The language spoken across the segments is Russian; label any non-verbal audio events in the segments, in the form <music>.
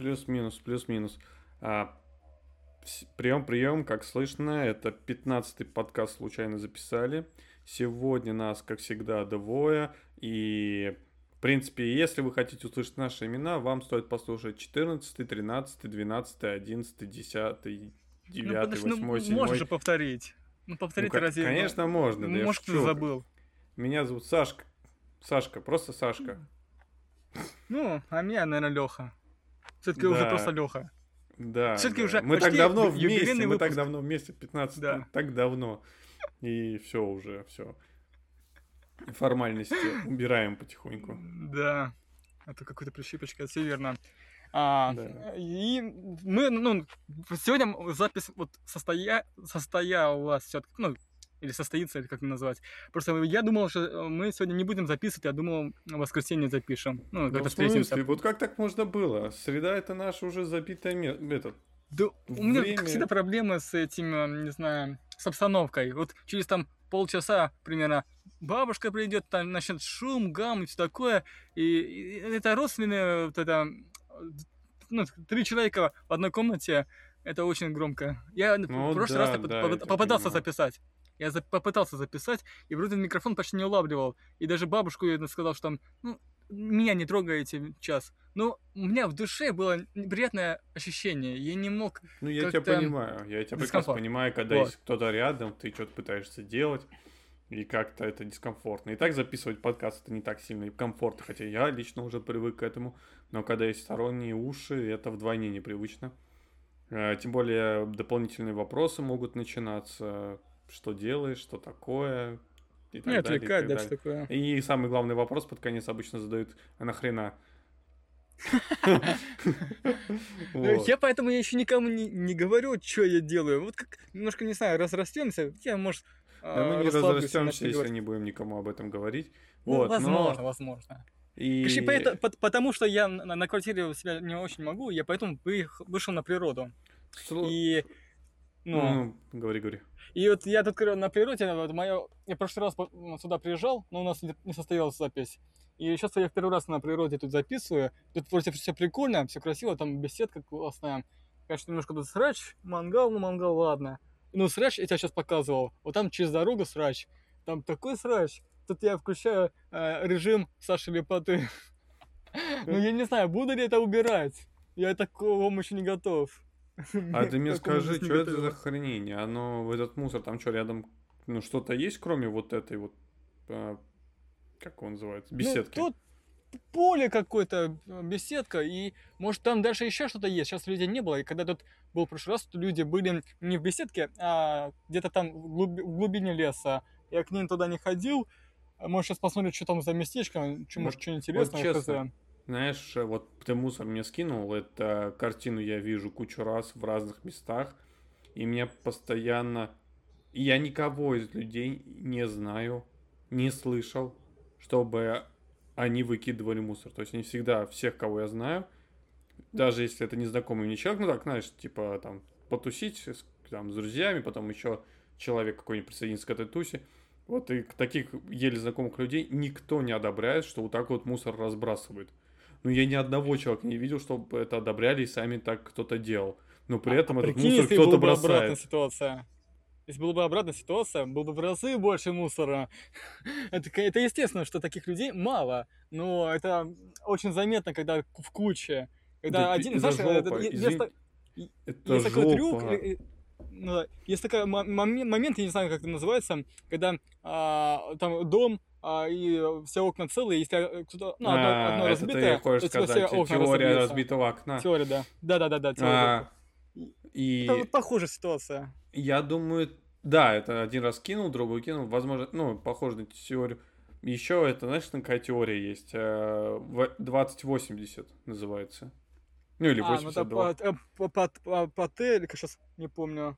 Плюс-минус, плюс-минус. А, прием, прием, как слышно, это 15-й подкаст случайно записали. Сегодня нас, как всегда, двое. И, в принципе, если вы хотите услышать наши имена, вам стоит послушать 14, 13, 12, 11, 10, 9, ну, 8, 7. Можешь же повторить. Ну, повторить ну, разве... Конечно, можно. Да Может, ты забыл. Меня зовут Сашка. Сашка, просто Сашка. Ну, а меня, наверное, Леха. Все-таки да. уже просто Леха. Да. Все-таки да. уже мы так давно вместе, мы так давно вместе, 15 да. так давно. И все уже, все. Формальности убираем потихоньку. Да. Это какой-то прищипочка, все верно. А, да. И мы, ну, сегодня запись вот состоя... состоялась все-таки, ну, или состоится, или как назвать. Просто я думал, что мы сегодня не будем записывать, я думал, в воскресенье запишем. Ну, когда ну, встретимся. Вот как так можно было? Среда это наше уже забитое место. Этот, да, у меня время... всегда проблемы с этим, э, не знаю, с обстановкой. Вот через там полчаса примерно бабушка придет, там начнет шум, гам и все такое. И, и это родственные, вот это, ну, три человека в одной комнате, это очень громко. Я ну, в прошлый да, раз да, попытался записать. Я за попытался записать, и вроде микрофон почти не улавливал. И даже бабушку я сказал, что там, ну, меня не трогайте час. Но у меня в душе было неприятное ощущение. Я не мог. Ну, я тебя понимаю. Я тебя прекрасно понимаю, когда вот. есть кто-то рядом, ты что-то пытаешься делать. И как-то это дискомфортно. И так записывать подкаст это не так сильно и комфортно, хотя я лично уже привык к этому. Но когда есть сторонние уши, это вдвойне непривычно. Э, тем более дополнительные вопросы могут начинаться что делаешь, что такое. И так не далее, отвлекать, да, что такое. И самый главный вопрос под конец обычно задают, а нахрена? <laughs> Я поэтому я еще никому не, говорю, что я делаю. Вот как немножко, не знаю, разрастемся, я, может, да мы а, не разрастемся, если не будем никому об этом говорить. Ну, вот, возможно, возможно. И... потому что я на, на квартире себя не очень могу, я поэтому вышел на природу. И ну, ну, говори, говори. И вот я тут на природе, вот мое, я в прошлый раз сюда приезжал, но у нас не состоялась запись. И сейчас я второй раз на природе тут записываю. Тут вроде все прикольно, все красиво, там беседка классная. Конечно, немножко тут срач, мангал, ну мангал, ладно. Ну, срач я тебе сейчас показывал. Вот там через дорогу срач. Там такой срач. Тут я включаю э, режим Саши Лепоты. <laughs> Ну, я не знаю, буду ли это убирать. Я такого еще не готов. <laughs> А ты мне скажи, что это за хранение? Оно, в этот мусор, там что, рядом, ну, что-то есть, кроме вот этой вот, а, как он называется, ну, беседки? Ну, тут поле какое-то, э, беседка, и может там дальше еще что-то есть. Сейчас людей не было, и когда тут был в прошлый раз, то люди были не в беседке, а где-то там в, глуби- в глубине леса. Я к ним туда не ходил. Может, сейчас посмотрим, что там за местечко, может, что интересное. Вот честно, знаешь, вот ты мусор мне скинул, эту картину я вижу кучу раз в разных местах, и меня постоянно... Я никого из людей не знаю, не слышал, чтобы они выкидывали мусор. То есть не всегда всех, кого я знаю, даже если это незнакомый мне человек, ну так, знаешь, типа там потусить там, с друзьями, потом еще человек какой-нибудь присоединится к этой тусе. Вот и таких еле знакомых людей никто не одобряет, что вот так вот мусор разбрасывают. Ну, я ни одного человека не видел, чтобы это одобряли и сами так кто-то делал. Но при а, этом а, этот прикинь, мусор кто-то бросает. обратная ситуация. Если была бы обратная ситуация, было бы в разы больше мусора. <laughs> это, это естественно, что таких людей мало, но это очень заметно, когда в куче. Когда да один, знаешь, жопа, это, извин... есть, это есть такой трюк, ну, есть такой момент, я не знаю, как это называется, когда а, там дом а, и все окна целые, если кто-то, ну, одно, а, одно разбитое, ты хочешь сказать, все окна теория разбитого окна. Теория, да. Да-да-да, теория. А, и... Это похожая ситуация. Я думаю, да, это один раз кинул, другой кинул, возможно, ну, похоже на теорию. Еще это, знаешь, какая теория есть? 2080 э, называется. Ну, или 82. А, ну, по, по, по, по Т, или сейчас не помню.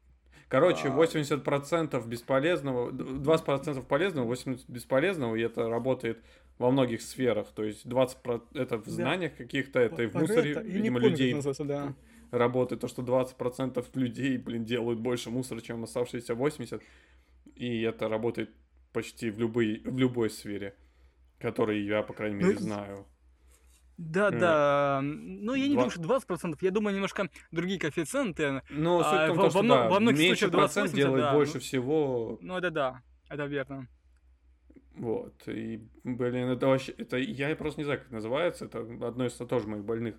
Короче, 80% а. бесполезного, 20% полезного, 80% бесполезного, и это работает во многих сферах. То есть 20% это в знаниях каких-то, это и в мусоре, видимо, людей да. работает. То, что 20% людей, блин, делают больше мусора, чем оставшиеся 80%. И это работает почти в любой, в любой сфере, которой я, по крайней мере, ну, знаю. Да, да. Ну, я не думаю, что 20%. Я думаю, немножко другие коэффициенты. Но суть а, в том, во, что, да, во многих меньше случаях 28, процент делает да. больше всего. Ну, это да. Это верно. Вот. И, блин, это вообще... Это, я просто не знаю, как называется. Это одно из тоже моих больных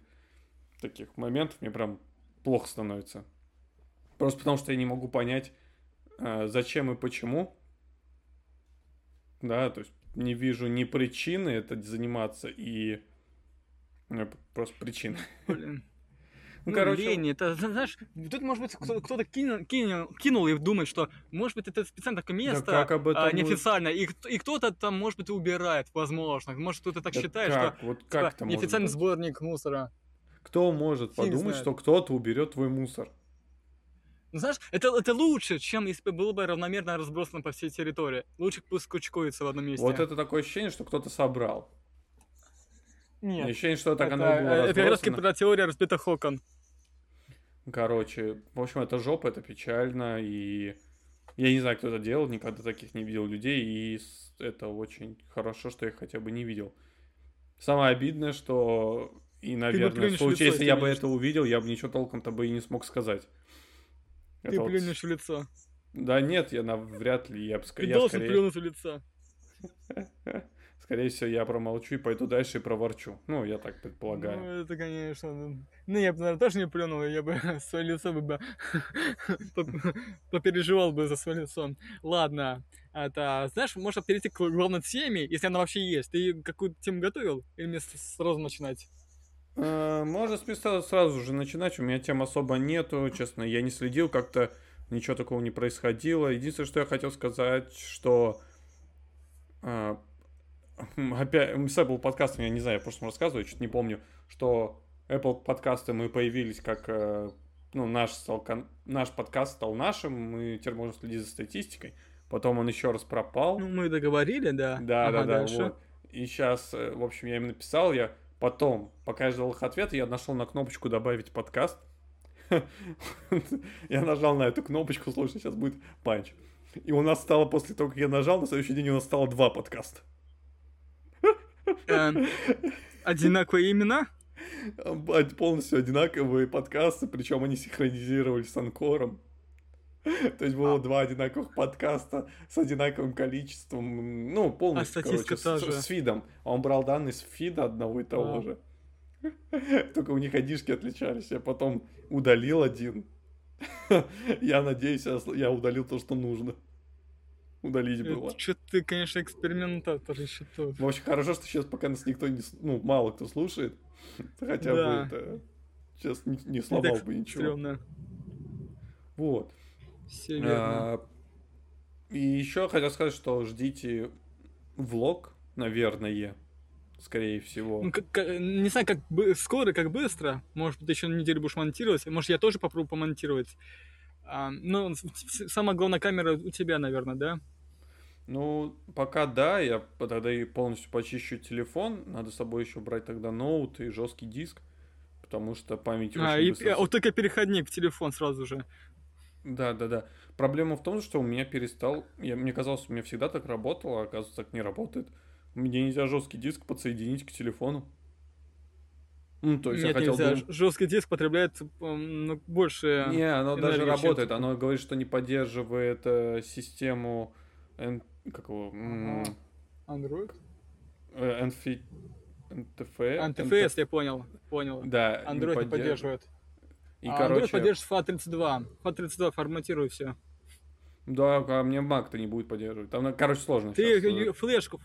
таких моментов. Мне прям плохо становится. Просто потому, что я не могу понять, а, зачем и почему. Да, то есть не вижу ни причины это заниматься и ну, просто причины. Блин. Ну, ну, короче... лень, это, знаешь, тут, может быть, кто-то кинул, кинул, кинул и думает, что, может быть, это специально такое место, да как а, неофициально, и, и кто-то там, может быть, убирает, возможно. Может, кто-то так да считает, как? что вот как типа, неофициальный сборник мусора. Кто может Фиг подумать, знает. что кто-то уберет твой мусор? Ну, знаешь, это, это лучше, чем если бы было бы равномерно разбросано по всей территории. Лучше пусть кучкуется в одном месте. Вот это такое ощущение, что кто-то собрал. Нет. Ощущение, что так это, оно и было Это как раз про теория разбитых окон. Короче, в общем, это жопа, это печально, и я не знаю, кто это делал, никогда таких не видел людей, и это очень хорошо, что я их хотя бы не видел. Самое обидное, что и, наверное, в случае, если я бы это увидел, я бы ничего толком-то бы и не смог сказать. Ты это плюнешь вот... в лицо. Да нет, я на... вряд ли. Я, Ты я должен скорее... плюнуть в лицо. <laughs> Скорее всего, я промолчу и пойду дальше и проворчу. Ну, я так предполагаю. Ну, это, конечно. Ну, я бы, наверное, тоже не плюнул, я бы <laughs> свое лицо бы <laughs> попереживал бы за свое лицо. Ладно. Это, знаешь, можно перейти к главной теме, если она вообще есть. Ты какую-то тему готовил? Или мне сразу начинать? Э, можно с места сразу же начинать. У меня тем особо нету. Честно, я не следил, как-то ничего такого не происходило. Единственное, что я хотел сказать, что э, опять с Apple подкастом, я не знаю, я просто рассказываю, чуть не помню, что Apple подкасты мы появились как э, ну, наш, стал, наш подкаст стал нашим, мы теперь можем следить за статистикой. Потом он еще раз пропал. Ну, мы договорили, да. Да, ага, да, да, дальше. вот. И сейчас, в общем, я им написал, я Потом, пока я ждал их ответа, я нашел на кнопочку «Добавить подкаст». <laughs> Я нажал на эту кнопочку, слушай, сейчас будет панч. И у нас стало, после того, как я нажал, на следующий день у нас стало два подкаста. Эм, одинаковые имена? Полностью одинаковые подкасты, причем они синхронизировались с Анкором. То есть было а. два одинаковых подкаста с одинаковым количеством, ну, полностью, а короче. С, с фидом. Он брал данные с фида одного и того а. же. Только у них одишки отличались. Я потом удалил один. <laughs> Я надеюсь, я удалил то, что нужно. Удалить было. Что ты, конечно, экспериментатор еще тот. В общем, хорошо, что сейчас пока нас никто не... Ну, мало кто слушает. <laughs> Хотя бы это... Сейчас не, не сломал бы ничего. Вот. Все верно. А, и еще хотел сказать, что ждите влог, наверное, скорее всего. Ну, как, не знаю, как бы, скоро, как быстро. Может быть, еще неделю будешь монтировать. Может, я тоже попробую помонтировать. А, ну, самая главная камера у тебя, наверное, да? Ну, пока да, я тогда и полностью почищу телефон. Надо с собой еще брать тогда ноут и жесткий диск, потому что память а, очень и, быстро... Вот только переходник в телефон сразу же. Да, да, да. Проблема в том, что у меня перестал. Я, мне казалось, у меня всегда так работало, а оказывается, так не работает. Мне нельзя жесткий диск подсоединить к телефону. Ну, то есть Нет, я хотел нельзя. Бы... Жесткий диск потребляет ну, больше. Не, оно даже работает. Оно говорит, что не поддерживает э, систему. Как его? Android? Э, NF... NTF. NTFS, я понял. Понял. Да. Android не поддерживает. И, а короче... Android поддерживает FAT32. FAT32 форматирует все. Да, а мне Mac-то не будет поддерживать. Там, короче, сложно. Ты сейчас. флешку...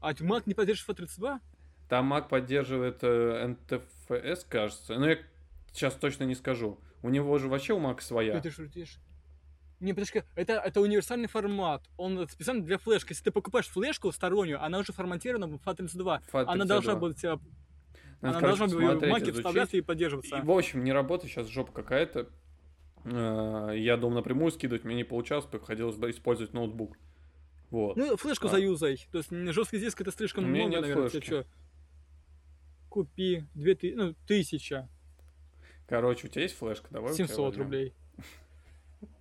А Mac не поддерживает FAT32? Там Mac поддерживает э, NTFS, кажется. Но я сейчас точно не скажу. У него же вообще у Mac своя. Ты шутишь? Не, подожди, это, это универсальный формат. Он специально для флешки. Если ты покупаешь флешку стороннюю, она уже форматирована в FAT32. FAT32. Она должна быть э, надо, Она короче, должна в маке вставляться и поддерживаться. И, в общем, не работает сейчас жопа какая-то. Э, я дом напрямую скидывать, мне не получалось, приходилось использовать ноутбук. Вот. Ну, флешку а. заюзай. То есть жесткий диск это слишком много, нет наверное. Флешки. Что? Купи. Две ты... ну, тысяча. Короче, у тебя есть флешка? Давай 700 рублей.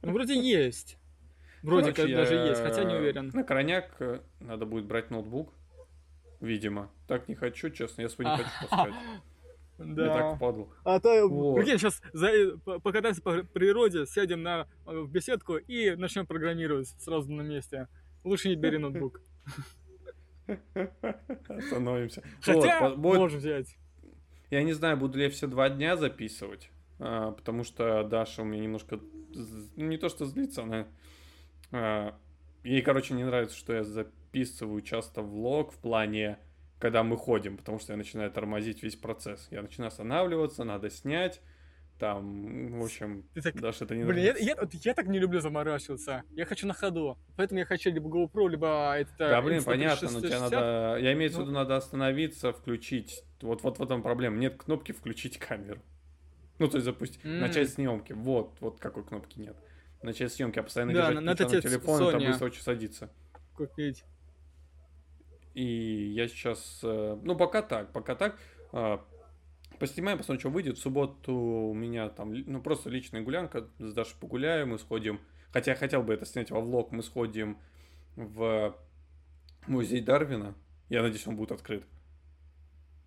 Ну, вроде есть. Вроде как даже есть, хотя не уверен. На крайняк э, надо будет брать ноутбук. видимо. Так не хочу, честно, я свой не хочу таскать. <laughs> Да. Я так впадло. А то, вот. прикинь, сейчас за, покатаемся по природе, сядем на, в беседку и начнем программировать сразу на месте. Лучше не бери ноутбук. <laughs> Остановимся. Хотя, вот, можем взять. Я не знаю, буду ли я все два дня записывать, а, потому что Даша у меня немножко, не то что злится, она... А, ей, короче, не нравится, что я записываю часто влог в плане когда мы ходим, потому что я начинаю тормозить весь процесс. Я начинаю останавливаться, надо снять, там, в общем, Ты так... даже это не Блин, я, я, вот я так не люблю заморачиваться. Я хочу на ходу. Поэтому я хочу либо GoPro, либо это... Да, блин, понятно, но тебе надо... Я имею в ну. виду, надо остановиться, включить. Вот, вот в этом проблема. Нет кнопки включить камеру. Ну, то есть запустить, mm. начать съемки. Вот, вот какой кнопки нет. Начать съемки, а постоянно да, держать на, на телефон, Sony. это быстро очень садится. Купить. И я сейчас, э, ну пока так, пока так, а, поснимаем, посмотрим, что выйдет. В субботу у меня там, ну просто личная гулянка, с Дашей погуляем, мы сходим, хотя я хотел бы это снять во влог, мы сходим в музей Дарвина. Я надеюсь, он будет открыт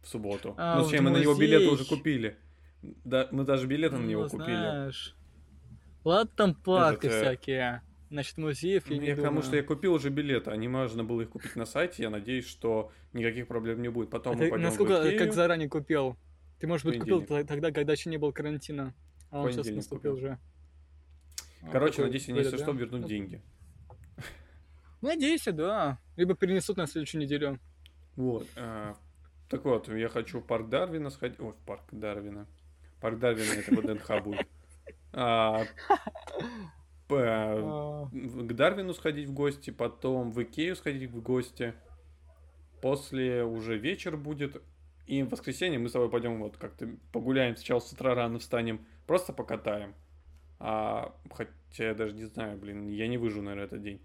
в субботу. А, ну, зачем мы на него билеты уже купили. Да, мы даже билеты ну, на него купили. Знаешь. Ладно, там парки Этот, всякие. Значит, музеев я, я не Потому что я купил уже билеты, а не можно было их купить на сайте. Я надеюсь, что никаких проблем не будет. Потом а мы пойдем насколько, в как заранее купил? Ты, может быть, купил тогда, когда еще не было карантина. А он сейчас наступил купил. уже. А, Короче, а, надеюсь, они, если да? что, вернут деньги. Надеюсь, да. Либо перенесут на следующую неделю. Вот. А, так вот, я хочу в парк Дарвина сходить. Ой, в парк Дарвина. Парк Дарвина это ВДНХ будет. А, а. к Дарвину сходить в гости, потом в Икею сходить в гости. После уже вечер будет. И в воскресенье мы с тобой пойдем вот как-то погуляем. Сначала с утра рано встанем, просто покатаем. А, хотя я даже не знаю, блин, я не выжу, наверное, этот день.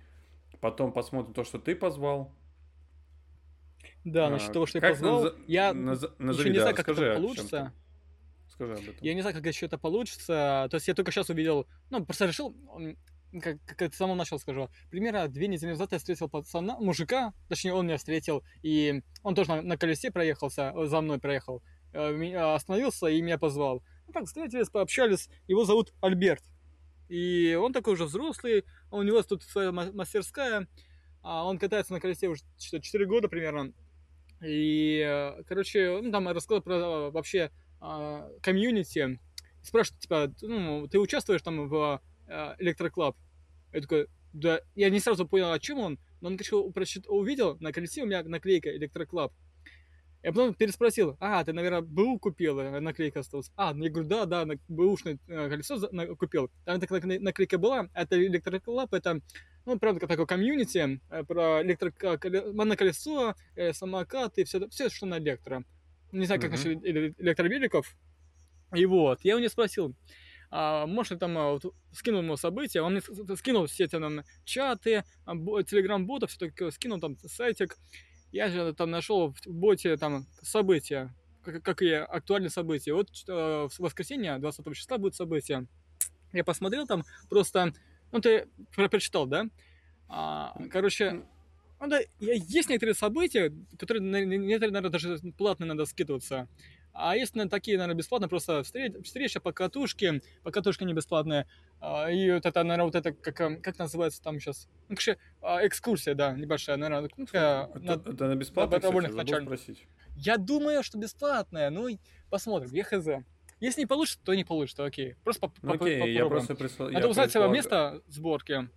Потом посмотрим то, что ты позвал. Да, а, насчет того, что я позвал, наз... я наз... назови, еще не да, знаю, как это получится. Скажи об этом. Я не знаю, как еще это получится. То есть я только сейчас увидел, ну, просто решил, как, как это самому начал скажу. Примерно две недели назад я встретил пацана, мужика, точнее, он меня встретил, и он тоже на, на колесе проехался, за мной проехал, э, остановился и меня позвал. Ну, так, встретились, пообщались. Его зовут Альберт. И он такой уже взрослый, у него тут своя мастерская, а он катается на колесе уже 4 года примерно. И, э, короче, он там рассказал про э, вообще а, комьюнити, спрашивают, типа, ну, ты участвуешь там в Электроклаб? Я такой, да, я не сразу понял, о чем он, но он, конечно, прочит, увидел, на колесе у меня наклейка Электроклаб. Я потом переспросил, а, ты, наверное, БУ купил, э, наклейка осталась. А, ну, я говорю, да, да, бэушное э, колесо купил. Там такая наклейка была, это Электроклаб, это, ну, правда, такое комьюнити э, про электро... моноколесо, самокаты, все, все, что на электро не знаю, как mm-hmm. насчет электробеликов. И вот, я у него спросил, а, может ли там, а, вот, скинул ему события, он мне скинул все эти там чаты, а, телеграм-ботов, все такое, скинул там сайтик. Я же там нашел в боте там события, как, как и актуальные события. Вот э, в воскресенье, 20 числа, будет событие. Я посмотрел там, просто, ну ты прочитал, да? А, короче, ну да, есть некоторые события, которые, некоторые, наверное, даже платно надо скидываться. А есть, наверное, такие, наверное, бесплатно просто встреча, по катушке, по катушке не бесплатная. А, и вот это, наверное, вот это, как, эм, как называется там сейчас? Ну, короче, а, экскурсия, да, небольшая, наверное. Ну, такая, это, на, это на бесплатно, кстати, спросить. Я думаю, что бесплатная, ну, посмотрим, я хз. Если не получится, то не получится, окей. Просто ну, окей, попробуем. я просто прислал... Надо узнать предполаг... место сборки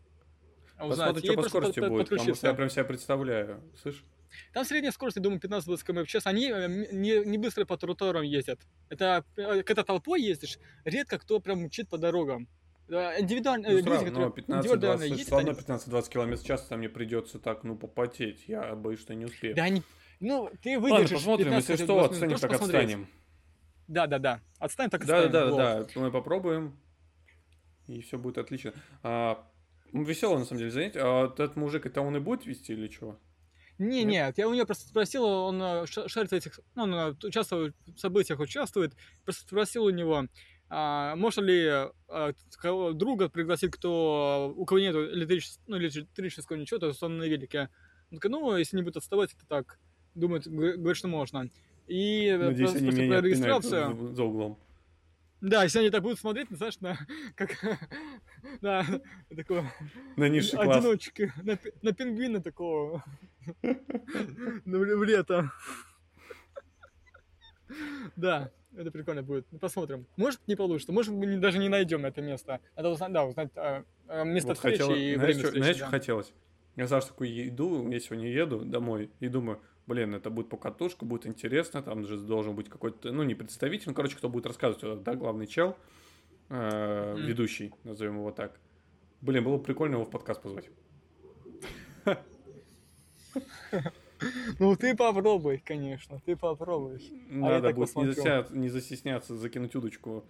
узнать. Посмотрим, что по скорости под, будет, потому что я прям себя представляю. Слышь? Там средняя скорость, я думаю, 15-20 км в час. Они э, не, не быстро по тротуарам ездят. Это э, когда толпой ездишь, редко кто прям мчит по дорогам. Индивидуально, ну, люди, сразу, которые 15, 20, ездят, все равно 15-20 км в час там мне придется так, ну, попотеть. Я боюсь, что не успею. Да, они... Ну, ты выдержишь. Ладно, посмотрим, если что, отстанем, так посмотреть. отстанем. Да, да, да. Отстанем, так отстанем. Да, да, да, да. Мы попробуем. И все будет отлично. А, ну, веселое, на самом деле, занятие. А этот мужик, это он и будет вести или чего? Не, нет? нет, я у него просто спросил, он э, шарит в этих, ну, он э, участвует в событиях, участвует, просто спросил у него, а, можно ли а, друга пригласить, кто, у кого нет электрического, ну, электрического ничего, то есть он на велике. Он такой, ну, если не будет отставать, это так, думают, говорят, что можно. И Надеюсь, они меня регистрацию... за углом. Да, если они так будут смотреть, знаешь, на <laughs> как <laughs> на такого на низший класс. одиночки, на, на пингвина такого <laughs> в лето. Да, это прикольно будет. Ну, посмотрим. Может, не получится. Может, мы даже не найдем это место. Надо узнать, да, узнать а, а, место встречи и время встречи. Знаешь, что хотелось? Я, Саш, такой иду, я сегодня еду домой и думаю, блин, это будет покатушка, будет интересно, там же должен быть какой-то, ну, не представитель, ну, короче, кто будет рассказывать, да, главный чел, э, mm. ведущий, назовем его так. Блин, было бы прикольно его в подкаст позвать. Ну, ты попробуй, конечно, ты попробуй. А Надо будет не, засняться, не застесняться, закинуть удочку.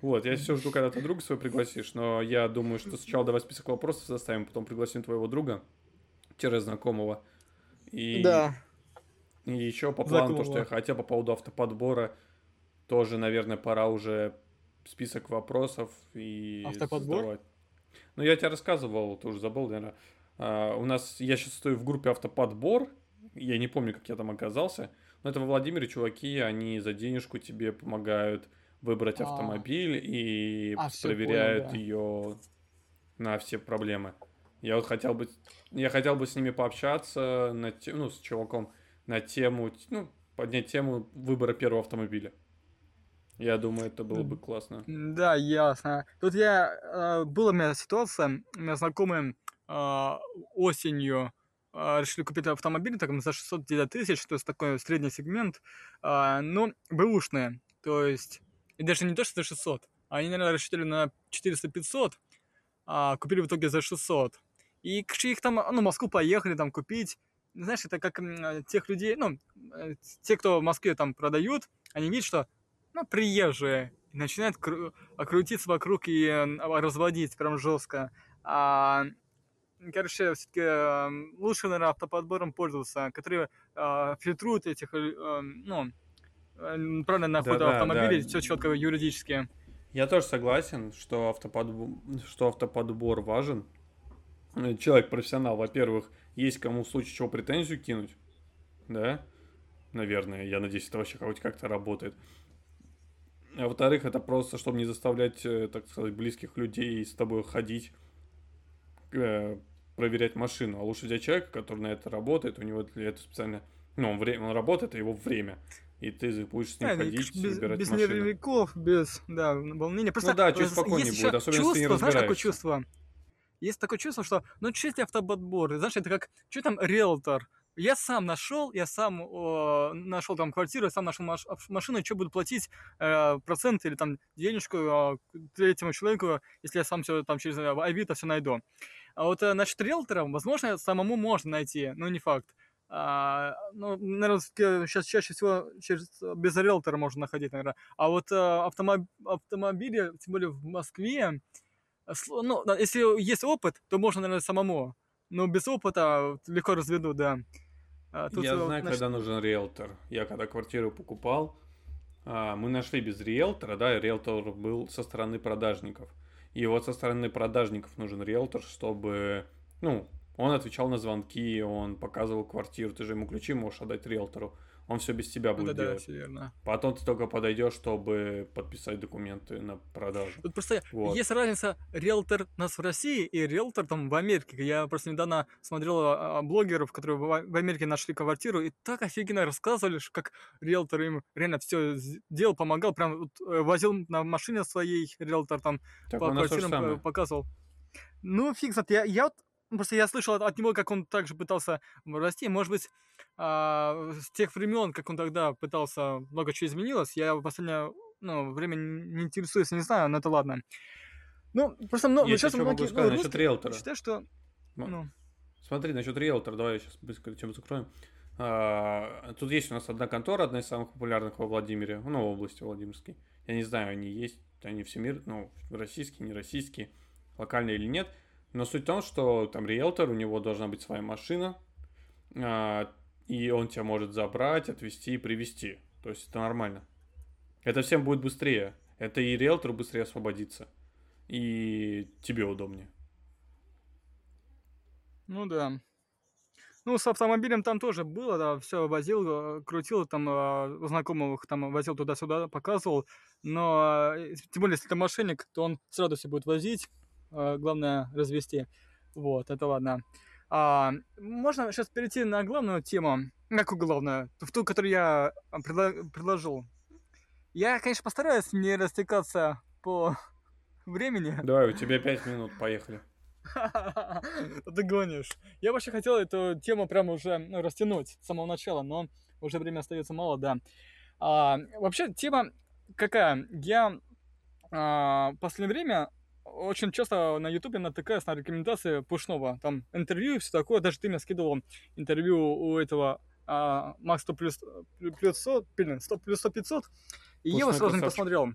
Вот, я все жду, когда ты друга своего пригласишь, но я думаю, что сначала давай список вопросов составим, потом пригласим твоего друга, знакомого. И, да. И еще по плану, то, что я хотел по поводу автоподбора, тоже, наверное, пора уже список вопросов и Автоподбор? Задавать. Ну, я тебе рассказывал, ты уже забыл, наверное. А, у нас, я сейчас стою в группе автоподбор, я не помню, как я там оказался, но это во Владимире чуваки, они за денежку тебе помогают выбрать а. автомобиль и а, проверяют понял, да. ее на все проблемы. Я вот хотел бы, я хотел бы с ними пообщаться, на, ну, с чуваком, на тему, ну, поднять тему выбора первого автомобиля. Я думаю, это было бы классно. Да, ясно. Тут я... Э, была у меня ситуация, у меня знакомые э, осенью э, решили купить автомобиль так, за 600 тысяч, то есть такой средний сегмент, но бэушные, то есть... И даже не то, что за 600, они, наверное, рассчитывали на 400-500, а купили в итоге за 600. И их там, ну, в Москву поехали там купить, знаешь, это как тех людей, ну, э, те, кто в Москве там продают, они видят, что, ну, приезжие, и начинают кру- крутиться вокруг и разводить прям жестко. А, короче, все-таки э, лучше, наверное, автоподбором пользоваться, которые э, фильтруют этих, э, ну, э, правильно находят да, автомобили, да. все четко юридически. Я тоже согласен, что автоподбор, что автоподбор важен. Человек профессионал, во-первых, есть кому в случае чего претензию кинуть, да, наверное, я надеюсь, это вообще хоть как-то работает. А во-вторых, это просто, чтобы не заставлять, э, так сказать, близких людей с тобой ходить, э, проверять машину. А лучше взять человека, который на это работает, у него этого специально... Ну, он, время, он работает, это его время. И ты будешь с ним да, ходить, без, собирать без машину. Без нервиков, без, да, волнения. Просто ну да, чуть спокойнее будет, особенно чувство, если ты не знаешь, какое чувство? Есть такое чувство, что, ну, если автоботбор? Знаешь, это как, что там, риэлтор? Я сам нашел, я сам э, нашел там квартиру, я сам нашел маш- машину, что буду платить э, процент или там денежку э, третьему человеку, если я сам все там через Авито все найду. А вот э, насчет риэлтора, возможно, самому можно найти, но не факт. А, ну, наверное, сейчас чаще всего через, без риэлтора можно находить, наверное. А вот э, автомоб... автомобили, тем более в Москве, ну, если есть опыт, то можно, наверное, самому. Но без опыта легко разведу, да. А, тут я знаю, наш... когда нужен риэлтор. Я когда квартиру покупал, а, мы нашли без риэлтора, да, риэлтор был со стороны продажников. И вот со стороны продажников нужен риэлтор, чтобы, ну, он отвечал на звонки, он показывал квартиру, ты же ему ключи можешь отдать риэлтору он все без тебя будет да, делать. Да, верно. Потом ты только подойдешь, чтобы подписать документы на продажу. Вот просто вот. есть разница риэлтор у нас в России и риэлтор там в Америке. Я просто недавно смотрел а, а, блогеров, которые в Америке нашли квартиру, и так офигенно рассказывали, как риэлтор им реально все делал, помогал, прям вот, э, возил на машине своей риэлтор там так по квартирам показывал. Ну, фиг знает. Я, я вот Просто я слышал от него, как он также пытался расти. Может быть, а, с тех времен, как он тогда пытался, много чего изменилось. Я в последнее ну, время не интересуюсь, не знаю, но это ладно. Ну, просто много, я сейчас многие... Могу сказать ну, насчет риэлтора. Считаю, что... Ну. Смотри, насчет риэлтора, давай я сейчас быстро чем закроем. А, тут есть у нас одна контора, одна из самых популярных во Владимире, ну, в области Владимирской. Я не знаю, они есть, они все мир, ну, российские, не российские, локальные или нет. Но суть в том, что там риэлтор, у него должна быть своя машина, а, и он тебя может забрать, отвезти и привезти. То есть это нормально. Это всем будет быстрее. Это и риэлтор быстрее освободится. И тебе удобнее. Ну да. Ну, с автомобилем там тоже было, да, все возил, э, крутил, там, э, знакомых там возил туда-сюда, показывал. Но, э, тем более, если это мошенник, то он с радостью будет возить. Главное, развести. Вот, это ладно. А, можно сейчас перейти на главную тему. Какую главную? В ту, которую я предло- предложил. Я, конечно, постараюсь не растекаться по <laughs> времени. Давай, у тебя пять минут, поехали. <laughs> Ты гонишь. Я вообще хотел эту тему прямо уже ну, растянуть с самого начала, но уже время остается мало, да. А, вообще, тема какая? Я а, в последнее время очень часто на Ютубе натыкаюсь на рекомендации Пушного. Там интервью и все такое. Даже ты мне скидывал интервью у этого а, Макс 100 плюс, плюс 100, блин, 100 плюс 100 500. И Пушной я его сразу красавчик. не посмотрел.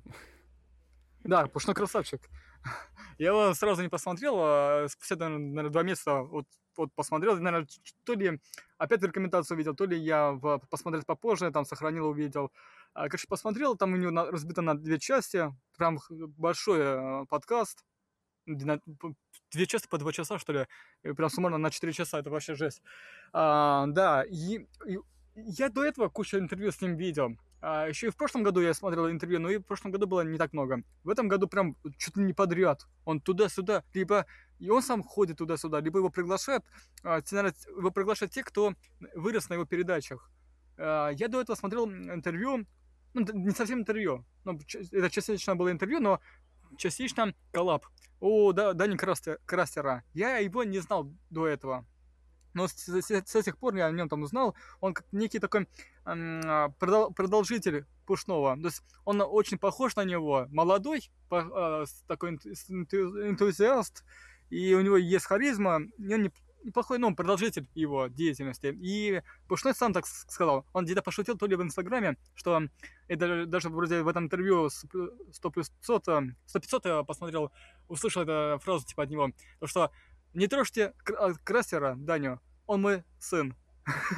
Да, Пушной красавчик. <laughs> Я его сразу не посмотрел, а спустя, наверное, два месяца вот, вот посмотрел, наверное, то ли опять рекомендацию увидел, то ли я в, посмотреть попозже, там сохранил, увидел. А, короче, посмотрел, там у него на, разбито на две части, прям большой э, подкаст, две части по два часа, что ли, и прям суммарно на четыре часа, это вообще жесть. А, да, и, и я до этого кучу интервью с ним видел, еще и в прошлом году я смотрел интервью, но и в прошлом году было не так много. В этом году прям чуть ли не подряд. Он туда-сюда, либо и он сам ходит туда-сюда, либо его приглашают, а, его приглашают те, кто вырос на его передачах. А, я до этого смотрел интервью, ну, не совсем интервью, ну, это частично было интервью, но частично коллаб у Дани Крастера. Я его не знал до этого. Но с, с, с этих пор я о нем там узнал, он как некий такой э, продол, продолжитель Пушного. То есть он очень похож на него, молодой, по, э, такой энтузиаст, и у него есть харизма, и он не, неплохой, ну, продолжитель его деятельности. И Пушной сам так сказал. Он где-то пошутил то ли в Инстаграме, что это даже вроде в этом интервью 100 плюс 500, 100 500 я посмотрел, услышал эту фразу типа от него, то что не трожьте а, Крастера, Даню, он мой сын. <laughs>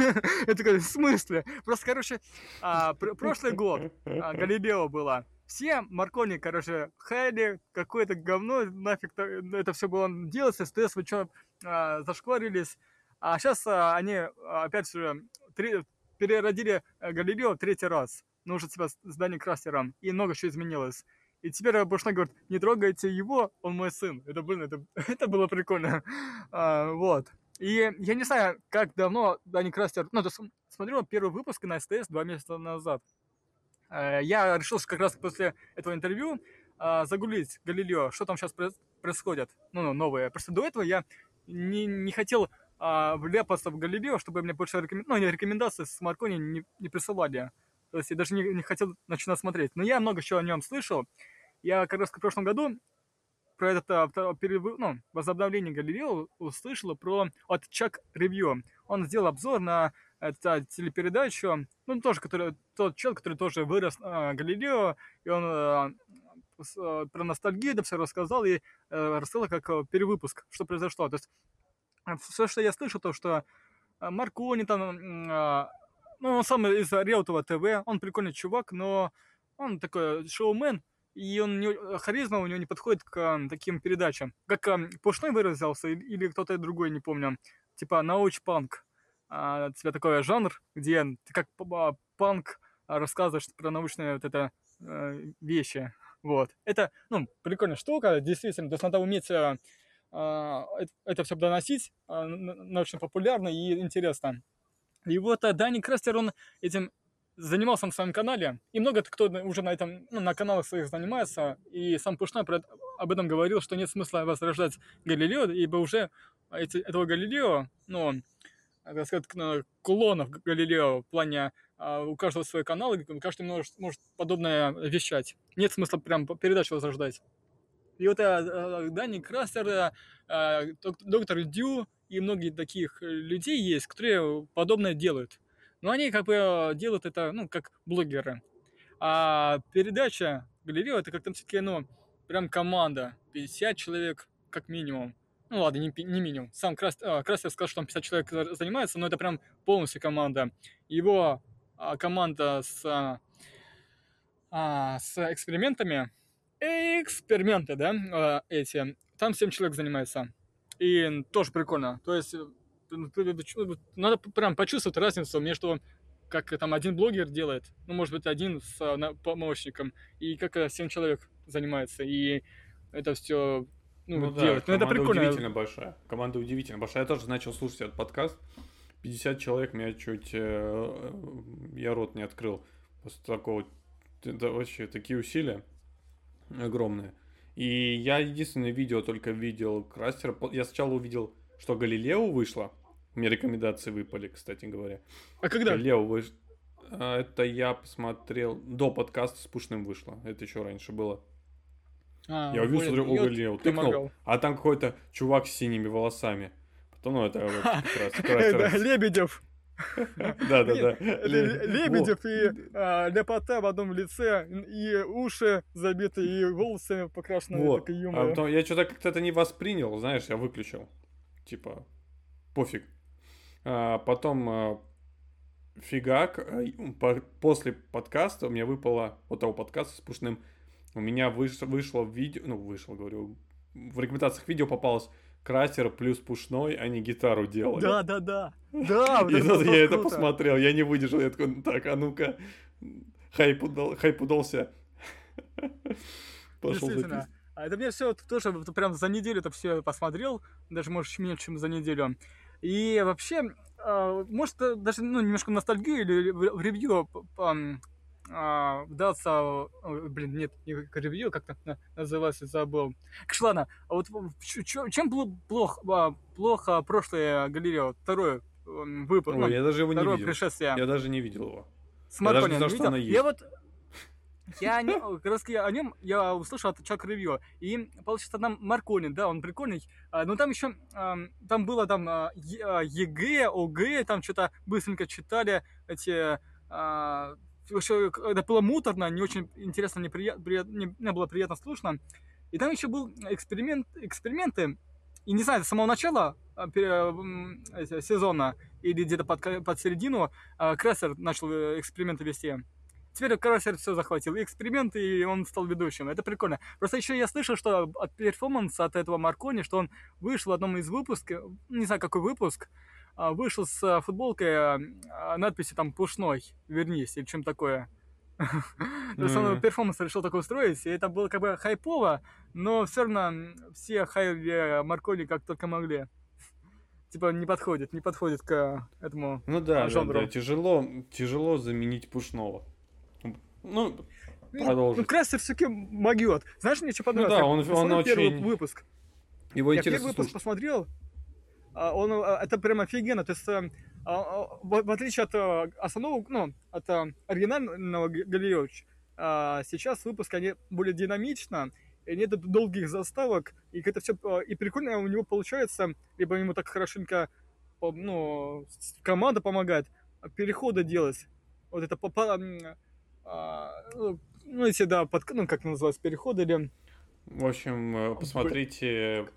Я такой, в смысле? Просто, короче, а, пр- прошлый год а, Галилео было. Все Маркони, короче, хайли, какое-то говно, нафиг это все было делать, СТС, вы что, а, зашкварились. А сейчас они опять же переродили э, Галилео третий раз. Ну, уже типа с Дани Крастером. И много чего изменилось. И теперь Бушна говорит, не трогайте его, он мой сын. Это, блин, это, <laughs> это было прикольно. А, вот. И я не знаю, как давно Дани Крастер... Ну, смотрел первый выпуск на СТС два месяца назад. А, я решил как раз после этого интервью а, загуглить Галилео, что там сейчас происходит, ну, ну, новое. Просто до этого я не, не хотел а, вляпаться в Галилео, чтобы мне больше рекомен... ну, рекомендации с Маркони не, не присылали. То есть я даже не, не хотел начинать смотреть. Но я много чего о нем слышал. Я как раз в прошлом году про это перев... ну, возобновление Галилео услышал про от Чак Ревью. Он сделал обзор на эту телепередачу, ну, тоже, который, тот человек, который тоже вырос э, Галилео, и он э, э, про ностальгию это все рассказал и э, рассказал как э, перевыпуск, что произошло. То есть э, все, что я слышал, то, что Маркони там, э, ну, он сам из Реутова ТВ, он прикольный чувак, но он такой шоумен, и он не, харизма у него не подходит к а, таким передачам. Как а, Пушной выразился, или, или кто-то другой, не помню. Типа науч-панк. А, у тебя такой жанр, где ты как а, панк рассказываешь про научные вот это а, вещи. Вот. Это, ну, прикольная штука, действительно. То есть надо уметь а, а, это, все доносить а, научно популярно и интересно. И вот а, Дани Крастер, он этим занимался на своем канале, и много кто уже на этом, ну, на каналах своих занимается, и сам Пушной об этом говорил, что нет смысла возрождать Галилео, ибо уже эти, этого Галилео, ну, так сказать, клонов Галилео в плане а, у каждого свой канал, и каждый может, может подобное вещать. Нет смысла прям передачу возрождать. И вот а, Дани Крастер, а, доктор Дю и многие таких людей есть, которые подобное делают. Но они как бы э, делают это, ну, как блогеры. А передача Галилео, это как там все-таки, ну, прям команда. 50 человек как минимум. Ну ладно, не, не минимум. Сам Крас, а, Крастер сказал, что там 50 человек занимается, но это прям полностью команда. Его а, команда с, а, а с экспериментами, эксперименты, да, а, эти, там 7 человек занимается. И тоже прикольно. То есть надо прям почувствовать разницу между как там один блогер делает, ну, может быть, один с а, помощником, и как э, семь человек занимается, и это все ну, ну делать. Да, ну, это прикольно. удивительно большая. Команда удивительно большая. Я тоже начал слушать этот подкаст. 50 человек меня чуть... Э, я рот не открыл. После такого... Это вообще такие усилия огромные. И я единственное видео только видел Крастера. Я сначала увидел, что Галилео вышло. Мне рекомендации выпали, кстати говоря. А когда? Галилео вышло. Это я посмотрел... До подкаста с Пушным вышло. Это еще раньше было. А, я увидел, смотрю, о, Галилео, тыкнул, а там какой-то чувак с синими волосами. Потом, ну, это вот как раз... Лебедев. Да, да, да. Лебедев и а, ляпота в одном лице, и уши забиты, и волосы покрашены. А потом я что-то как-то это не воспринял, знаешь, я выключил. Типа, пофиг. А, потом а, фигак, после подкаста у меня выпало, вот того подкаста с Пушным, у меня вышло, вышло видео, ну, вышло, говорю, в рекомендациях видео попалось Крастер плюс Пушной, они гитару делали. Да, да, да. Да, <laughs> вот это я это посмотрел, я не выдержал, я такой, так, а ну-ка, хайп, удал, хайп удался. <laughs> Пошел записывать. А это мне все тоже прям за неделю это все посмотрел, даже может меньше, чем за неделю. И вообще, а, может даже ну, немножко ностальгию или в ревью а, вдался, блин, нет, не ревью, как-то называется, забыл. Кш, ладно, а вот чем было плохо, а, плохо прошлое Галилео, второе выпуск, ну, я даже его не видел. пришествие. Я даже не видел его. С я даже не знал, что оно есть. Я вот я не, как раз о нем я услышал от Chuck Review. И получается там Маркони, да, он прикольный. Но там еще там было там ЕГЭ, ОГЭ, там что-то быстренько читали эти вообще, это было муторно, не очень интересно, не, прият, не, не было приятно слушно. И там еще был эксперимент, эксперименты, и не знаю, с самого начала а, сезона или где-то под, под середину а, Крессер начал э, эксперименты вести. Теперь Крессер все захватил. И эксперименты, и он стал ведущим. Это прикольно. Просто еще я слышал, что от перформанса от этого Маркони, что он вышел в одном из выпусков, не знаю, какой выпуск, а, вышел с а, футболкой а, надписи там «Пушной, вернись» или чем такое. <laughs> То есть он перформанс решил такой устроить, и это было как бы хайпово, но все равно все хайли Маркони как только могли. Типа не подходит, не подходит к этому Ну да, жанру. да, да, тяжело, тяжело заменить Пушного. Ну, продолжим. Ну, Крестер все-таки могет. Знаешь, мне что понравилось? Ну да, он, он очень... первый выпуск. Его Я первый выпуск посмотрел, а, он, а, это прям офигенно. То есть, э, а, в отличие от э, основного, ну, от э, оригинального Галилео, сейчас выпуск они более динамично, и нет долгих заставок, и это все и прикольно у него получается, либо ему так хорошенько ну, команда помогает переходы делать. Вот это по, по, ну, ну, эти, да, под, ну, как называется, переходы или... В общем, посмотрите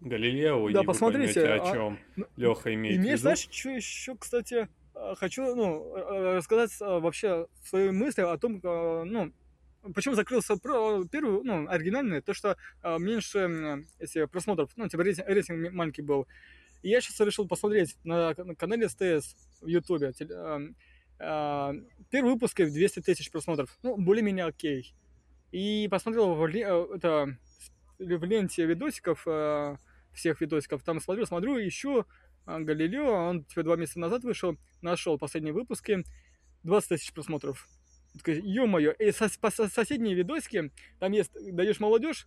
Галилео, да, и посмотрите, вы поймете, о чем а, Леха имеет и мне, в виду. знаешь, что еще, кстати, а, хочу ну, рассказать а, вообще свои мысли о том, ну, почему закрылся первый, ну, оригинальный, то, что меньше если просмотров, ну, типа рейтинг, рейтинг маленький был. И я сейчас решил посмотреть на, на канале СТС в Ютубе. Первый выпуск 200 тысяч просмотров. Ну, более-менее окей. И посмотрел в, это, в ленте видосиков всех видосиков. Там смотрю, смотрю, ищу а, Галилео, он типа два месяца назад вышел, нашел последние выпуски, 20 тысяч просмотров. Ё-моё, и со, по, соседние видосики, там есть, даешь молодежь,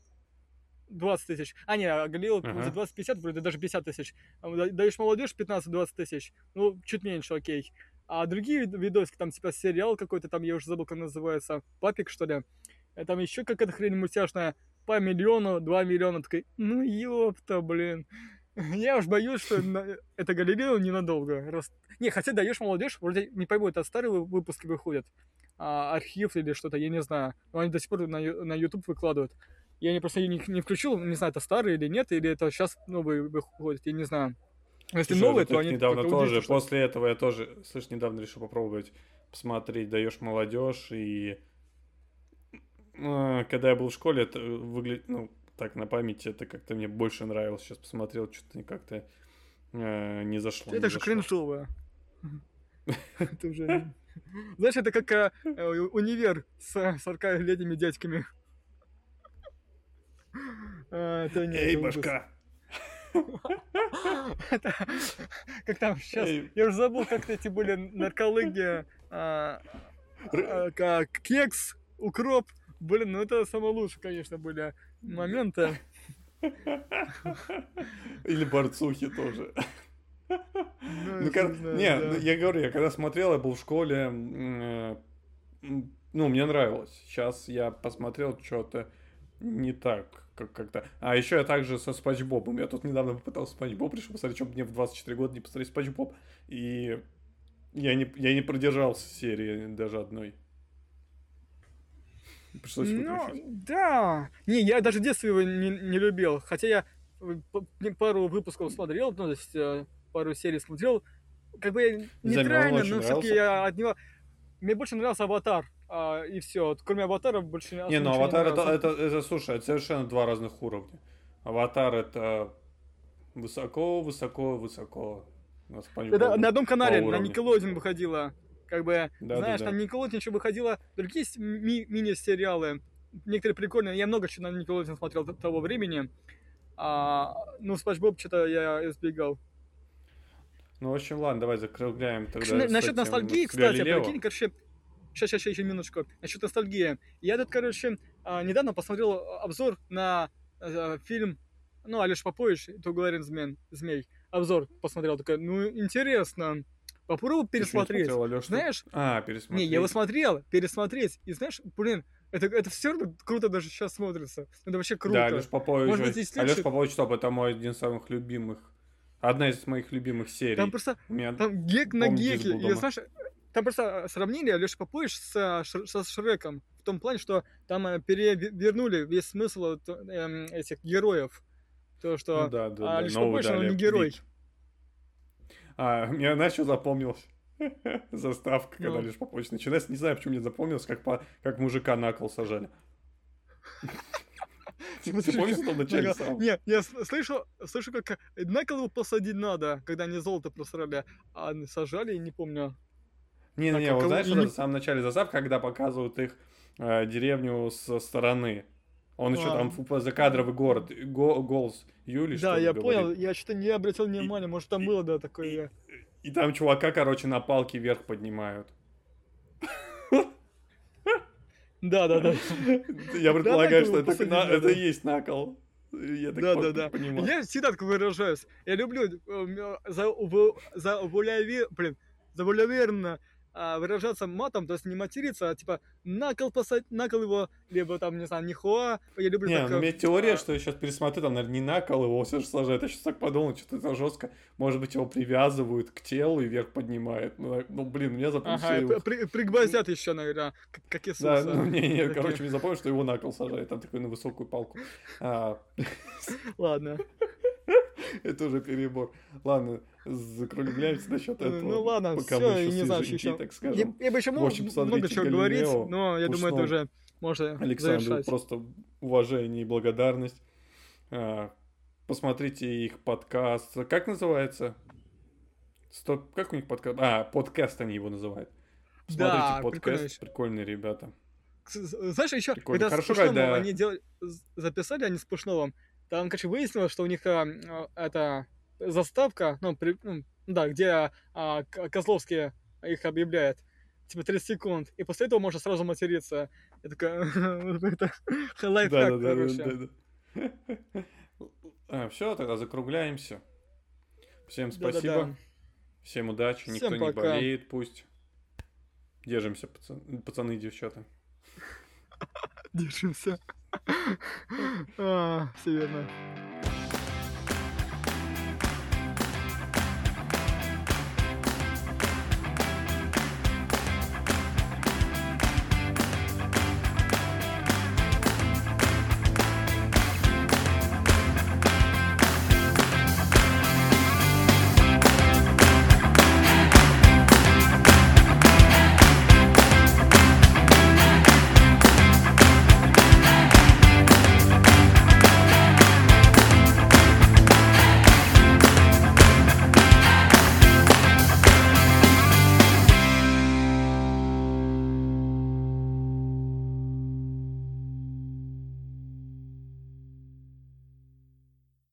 20 тысяч. А, не, Галилео ага. за 20-50, вроде даже 50 тысяч. Даешь молодежь 15-20 тысяч. Ну, чуть меньше, окей. А другие видосики, там типа сериал какой-то, там я уже забыл, как называется, Папик, что ли. Э, там еще какая-то хрень мультяшная по миллиону, два миллиона. Такой, ну ёпта, блин. <laughs> Я уж боюсь, что это Галилео ненадолго. Раз... Не, хотя даешь молодежь, вроде не пойму, это старые выпуски выходят, а, архив или что-то, я не знаю. Но они до сих пор на, на YouTube выкладывают. Я не просто не, не включил, не знаю, это старый или нет, или это сейчас новые выходят, я не знаю. Если Слушай, новые, то они недавно тоже, что... после этого я тоже, слышь, недавно решил попробовать посмотреть «Даешь молодежь» и а, когда я был в школе, это выглядит, ну, так, на памяти, это как-то мне больше нравилось. Сейчас посмотрел, что-то как-то э, не зашло. Это же кринжово. <laughs> Это уже... Знаешь, это как э, универ с 40-летними дядьками. <laughs> А, Эй, башка! <laughs> Как там сейчас... Я уже забыл, как эти были наркология. А, а, как кекс, укроп. Блин, ну это самое лучшее, конечно, были моменты. Или борцухи тоже. Ну, ну не, да. я говорю, я когда смотрел, я был в школе, э, ну, мне нравилось. Сейчас я посмотрел что-то не так, как-то. А еще я также со Спанч Бобом. Я тут недавно попытался Спанч Боб, решил посмотреть, что мне в 24 года не посмотреть Спанч Боб. И я не, я не продержался серии даже одной. Пришлось ну, да. Не, я даже в детстве его не, не любил. Хотя я э, пару выпусков смотрел, ну, то есть э, пару серий смотрел. Как бы нейтрально, но все-таки я от него... Мне больше нравился Аватар. А, и все. Кроме Аватара больше не Не, ну Аватар это, это, это, это, слушай, это совершенно два разных уровня. Аватар это высоко, высоко, высоко. Это на одном канале, на Никелодин выходила как бы, да, знаешь, да, да. на Никелодин еще выходило другие ми- мини-сериалы, некоторые прикольные. Я много чего на Никелодин смотрел того времени. А, ну, Спанч Боб что-то я избегал. Ну, в общем, ладно, давай закругляем тогда. На, насчет ностальгии, кстати, прикинь, короче, сейчас, сейчас, еще минуточку. Насчет ностальгии. Я тут, короче, а, недавно посмотрел обзор на э, фильм, ну, Алеш Попович, Тугарин Змей. Змей. Обзор посмотрел, такой, ну, интересно. Попробуй пересмотреть. Смотрел, знаешь? А, пересмотреть. Не, я его смотрел, пересмотреть. И знаешь, блин, это, это все равно круто даже сейчас смотрится. Это вообще круто. Да, Алеш Попович. Может быть, если Алеш Попович, стоп, это мой один из самых любимых. Одна из моих любимых серий. Там просто, там гек на геке. И, знаешь, там просто сравнили Алеша Попович со, со Шреком. В том плане, что там перевернули весь смысл э, этих героев. То, что ну, да, да, Алеша да. Попович, он не герой. А, мне начал запомнился <laughs> заставка, когда ну. лишь Попович начинается. Не знаю, почему мне запомнилось, как, по, как мужика на кол сажали. <laughs> Ты помнишь, что вначале сам? Не, я слышу, слышу, как на кол его посадить надо, когда они золото просрали, а сажали, не помню. Не-не-не, вот знаешь, в самом начале заставки, когда показывают их э, деревню со стороны. Он еще там закадровый город, го, голос Юли. Да, я понял, я что-то не обратил внимания, может там было, да, такое. И, там чувака, короче, на палке вверх поднимают. Да, да, да. <laughs> Я предполагаю, что это, есть накол. Я так да, да, да. Понимаю. Я всегда так выражаюсь. Я люблю э, за, за, блин, за а, выражаться матом, то есть не материться, а типа накол посадить, накол его, либо там, не знаю, нихуа. Я люблю не, так... ну, у меня теория, а... что я сейчас пересмотрю, там, наверное, не накол его все же сажают. Я сейчас так подумал, что это жестко. Может быть, его привязывают к телу и вверх поднимают. Ну, ну блин, мне запомнил. Ага, его... при, пригвоздят еще, наверное, как, как Иисуса. Да, ну, не, не, Такие. короче, мне запомнил, что его накол сажают, там такой на высокую палку. А. Ладно. <laughs> Это уже перебор. Ладно, закругляемся насчет этого. Ну ладно, все, не знаю, еще. Так скажем. Я, бы еще мог много чего говорить, но я думаю, это уже можно Александру завершать. просто уважение и благодарность. А, посмотрите их подкаст. Как называется? Стоп, как у них подкаст? А, подкаст они его называют. Смотрите да, подкаст, прикольные ребята. Знаешь, еще, Прикольно. когда Хорошо, с Пушновым когда... они делали, записали они с Пушновым, там, короче, выяснилось, что у них а, это заставка, ну, при, ну да, где а, Козловский их объявляет, типа 30 секунд, и после этого можно сразу материться. Я такая, <laughs> это лайфхак, короче. <laughs> А, все, тогда закругляемся. Всем спасибо. Да, да, да. Всем удачи. Всем Никто пока. не болеет, пусть. Держимся, пацаны, пацаны девчата. <laughs> Держимся. <laughs> А, все верно.